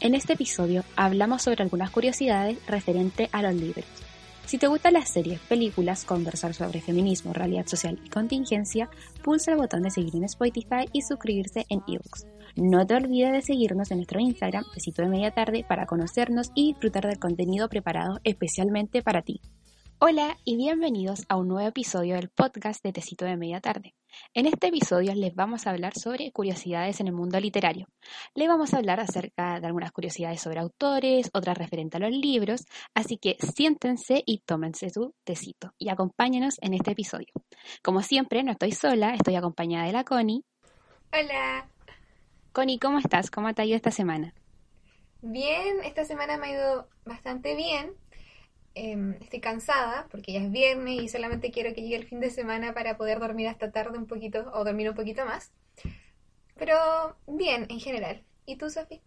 En este episodio hablamos sobre algunas curiosidades referente a los libros. Si te gustan las series, películas, conversar sobre feminismo, realidad social y contingencia, pulsa el botón de seguir en Spotify y suscribirse en ebooks. No te olvides de seguirnos en nuestro Instagram, Besito de Media Tarde, para conocernos y disfrutar del contenido preparado especialmente para ti. Hola y bienvenidos a un nuevo episodio del podcast de Tecito de Media Tarde. En este episodio les vamos a hablar sobre curiosidades en el mundo literario. Les vamos a hablar acerca de algunas curiosidades sobre autores, otras referentes a los libros, así que siéntense y tómense su tecito y acompáñenos en este episodio. Como siempre, no estoy sola, estoy acompañada de la Connie. Hola. Connie, ¿cómo estás? ¿Cómo te ha ido esta semana? Bien, esta semana me ha ido bastante bien. Em, estoy cansada porque ya es viernes y solamente quiero que llegue el fin de semana para poder dormir hasta tarde un poquito o dormir un poquito más. Pero bien, en general. ¿Y tú, Sofi?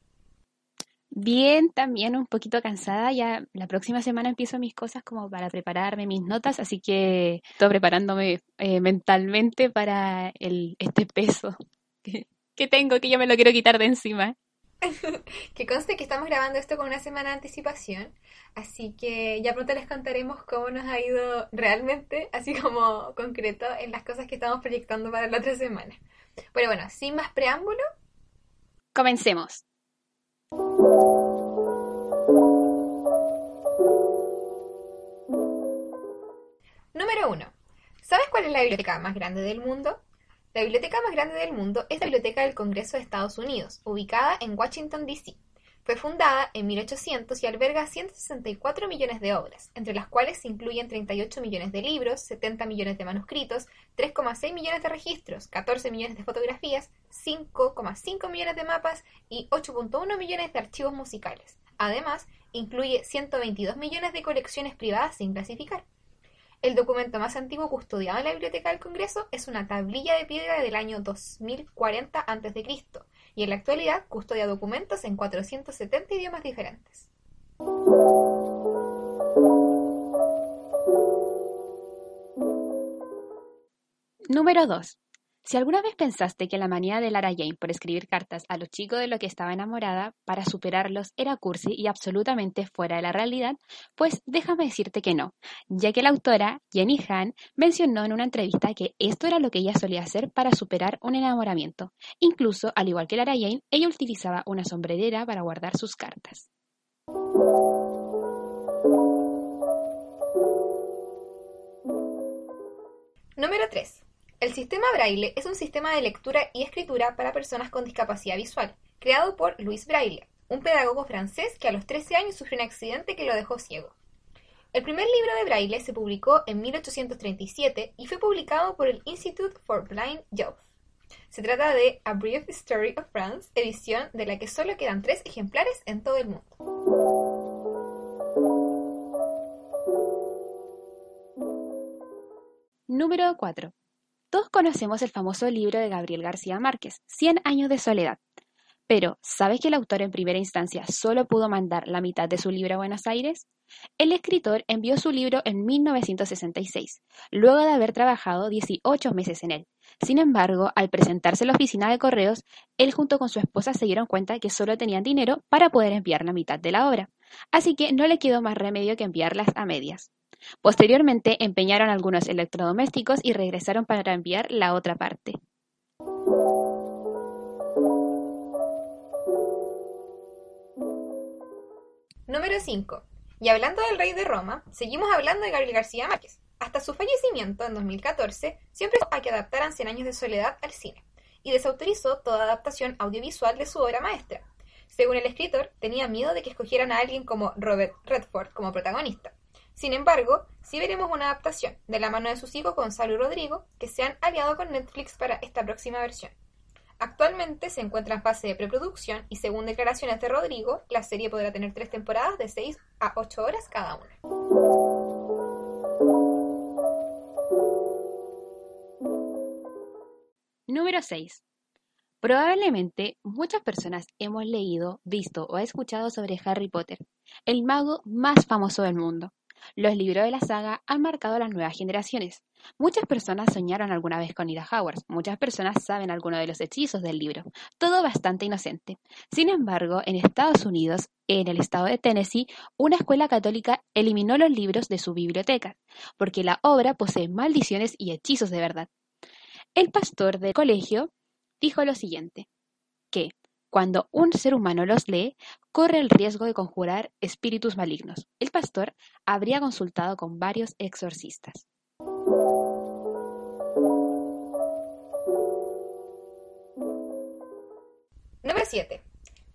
Bien, también un poquito cansada. Ya la próxima semana empiezo mis cosas como para prepararme mis notas, así que estoy preparándome eh, mentalmente para el, este peso que, que tengo, que yo me lo quiero quitar de encima. que conste que estamos grabando esto con una semana de anticipación, así que ya pronto les contaremos cómo nos ha ido realmente, así como concreto, en las cosas que estamos proyectando para la otra semana. Pero bueno, sin más preámbulo, comencemos. Número 1. ¿Sabes cuál es la biblioteca más grande del mundo? La biblioteca más grande del mundo es la Biblioteca del Congreso de Estados Unidos, ubicada en Washington, D.C. Fue fundada en 1800 y alberga 164 millones de obras, entre las cuales se incluyen 38 millones de libros, 70 millones de manuscritos, 3,6 millones de registros, 14 millones de fotografías, 5,5 millones de mapas y 8,1 millones de archivos musicales. Además, incluye 122 millones de colecciones privadas sin clasificar. El documento más antiguo custodiado en la Biblioteca del Congreso es una tablilla de piedra del año 2040 a.C. y en la actualidad custodia documentos en 470 idiomas diferentes. Número 2. Si alguna vez pensaste que la manía de Lara Jane por escribir cartas a los chicos de lo que estaba enamorada para superarlos era cursi y absolutamente fuera de la realidad, pues déjame decirte que no, ya que la autora, Jenny Han, mencionó en una entrevista que esto era lo que ella solía hacer para superar un enamoramiento. Incluso, al igual que Lara Jane, ella utilizaba una sombrerera para guardar sus cartas. Número 3. El sistema Braille es un sistema de lectura y escritura para personas con discapacidad visual, creado por Louis Braille, un pedagogo francés que a los 13 años sufrió un accidente que lo dejó ciego. El primer libro de Braille se publicó en 1837 y fue publicado por el Institute for Blind Youth. Se trata de A Brief Story of France, edición de la que solo quedan tres ejemplares en todo el mundo. Número 4. Todos conocemos el famoso libro de Gabriel García Márquez, Cien años de soledad. Pero, ¿sabes que el autor en primera instancia solo pudo mandar la mitad de su libro a Buenos Aires? El escritor envió su libro en 1966, luego de haber trabajado 18 meses en él. Sin embargo, al presentarse en la oficina de correos, él junto con su esposa se dieron cuenta que solo tenían dinero para poder enviar la mitad de la obra, así que no le quedó más remedio que enviarlas a medias. Posteriormente empeñaron algunos electrodomésticos y regresaron para enviar la otra parte. Número 5. Y hablando del rey de Roma, seguimos hablando de Gabriel García Márquez. Hasta su fallecimiento en 2014, siempre hay que adaptar Cien años de soledad al cine, y desautorizó toda adaptación audiovisual de su obra maestra. Según el escritor, tenía miedo de que escogieran a alguien como Robert Redford como protagonista, sin embargo, sí veremos una adaptación, de la mano de sus hijos Gonzalo y Rodrigo, que se han aliado con Netflix para esta próxima versión. Actualmente se encuentra en fase de preproducción y según declaraciones de Rodrigo, la serie podrá tener tres temporadas de 6 a 8 horas cada una. Número 6. Probablemente muchas personas hemos leído, visto o escuchado sobre Harry Potter, el mago más famoso del mundo. Los libros de la saga han marcado a las nuevas generaciones. Muchas personas soñaron alguna vez con ir a Hogwarts, muchas personas saben alguno de los hechizos del libro, todo bastante inocente. Sin embargo, en Estados Unidos, en el estado de Tennessee, una escuela católica eliminó los libros de su biblioteca, porque la obra posee maldiciones y hechizos de verdad. El pastor del colegio dijo lo siguiente, que cuando un ser humano los lee, corre el riesgo de conjurar espíritus malignos. El pastor habría consultado con varios exorcistas. Número 7.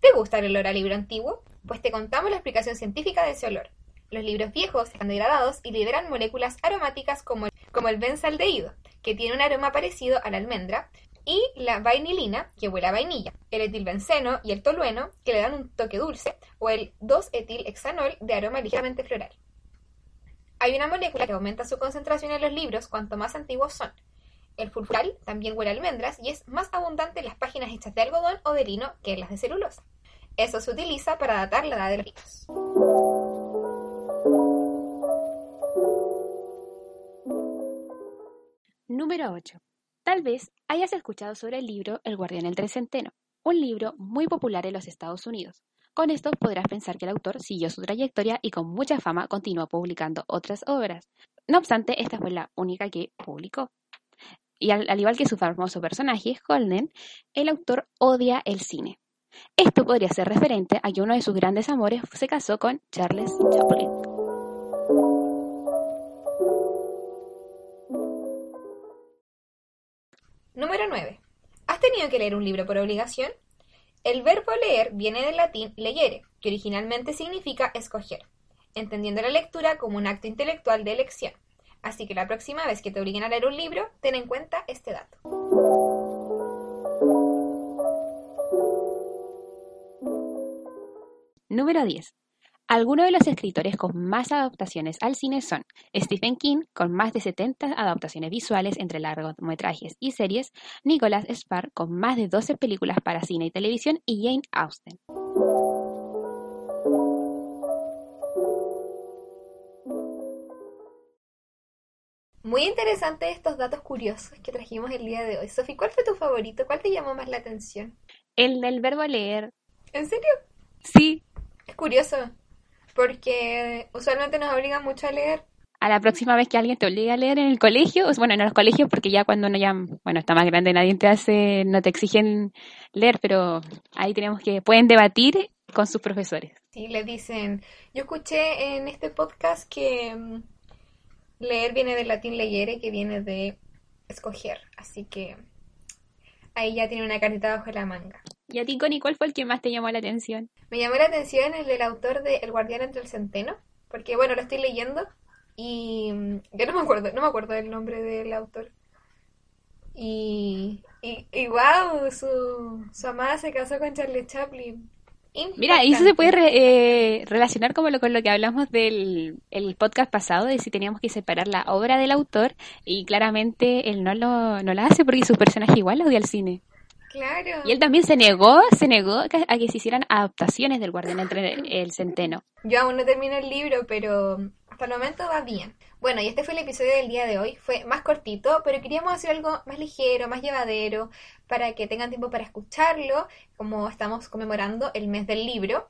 ¿Te gusta el olor a libro antiguo? Pues te contamos la explicación científica de ese olor. Los libros viejos están degradados y liberan moléculas aromáticas como como el benzaldehído, que tiene un aroma parecido a la almendra, y la vainilina, que huele a vainilla, el etilbenceno y el tolueno, que le dan un toque dulce, o el 2-etilhexanol de aroma ligeramente floral. Hay una molécula que aumenta su concentración en los libros cuanto más antiguos son. El fulfural también huele a almendras y es más abundante en las páginas hechas de algodón o de lino que en las de celulosa. Eso se utiliza para datar la edad de los libros. Número 8. Tal vez hayas escuchado sobre el libro El guardián del trecenteno, un libro muy popular en los Estados Unidos. Con esto podrás pensar que el autor siguió su trayectoria y con mucha fama continuó publicando otras obras. No obstante, esta fue la única que publicó. Y al, igual que su famoso personaje, Holden, el autor odia el cine. Esto podría ser referente a que uno de sus grandes amores se casó con Charles Chaplin. Que leer un libro por obligación? El verbo leer viene del latín legere, que originalmente significa escoger, entendiendo la lectura como un acto intelectual de elección. Así que la próxima vez que te obliguen a leer un libro, ten en cuenta este dato. Número 10. Algunos de los escritores con más adaptaciones al cine son Stephen King, con más de 70 adaptaciones visuales entre largometrajes y series, Nicholas Spark, con más de 12 películas para cine y televisión, y Jane Austen. Muy interesante estos datos curiosos que trajimos el día de hoy. Sofi, ¿cuál fue tu favorito? ¿Cuál te llamó más la atención? El del verbo leer. ¿En serio? Sí. Es curioso porque usualmente nos obligan mucho a leer. A la próxima vez que alguien te obligue a leer en el colegio, bueno, en los colegios, porque ya cuando uno ya, bueno, está más grande, nadie te hace, no te exigen leer, pero ahí tenemos que, pueden debatir con sus profesores. Sí, le dicen, yo escuché en este podcast que mm, leer viene del latín leyere, que viene de escoger, así que ahí ya tiene una cartita bajo la manga. ¿Y a ti, Connie, cuál fue el que más te llamó la atención? Me llamó la atención el del autor de El guardián entre el centeno, porque bueno, lo estoy leyendo y mm, yo no me acuerdo, no me acuerdo del nombre del autor. Y, y, wow, su, su amada se casó con Charlie Chaplin. Mira, y eso se puede eh, relacionar como lo, con lo que hablamos del el podcast pasado, de si teníamos que separar la obra del autor, y claramente él no lo no la hace porque su personaje igual odia al cine. Claro. Y él también se negó, se negó a que se hicieran adaptaciones del Guardián entre el Centeno. Yo aún no termino el libro, pero hasta el momento va bien. Bueno, y este fue el episodio del día de hoy. Fue más cortito, pero queríamos hacer algo más ligero, más llevadero, para que tengan tiempo para escucharlo, como estamos conmemorando el mes del libro.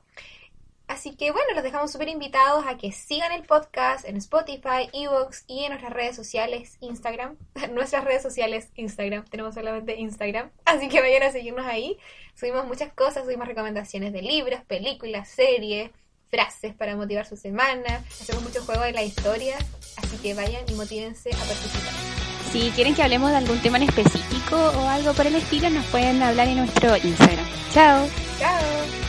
Así que bueno, los dejamos súper invitados a que sigan el podcast en Spotify, Evox y en nuestras redes sociales, Instagram. nuestras redes sociales, Instagram. Tenemos solamente Instagram. Así que vayan a seguirnos ahí. Subimos muchas cosas, subimos recomendaciones de libros, películas, series, frases para motivar su semana. Hacemos muchos juegos de la historia. Así que vayan y motívense a participar. Si quieren que hablemos de algún tema en específico o algo por el estilo, nos pueden hablar en nuestro Instagram. Chao. Chao.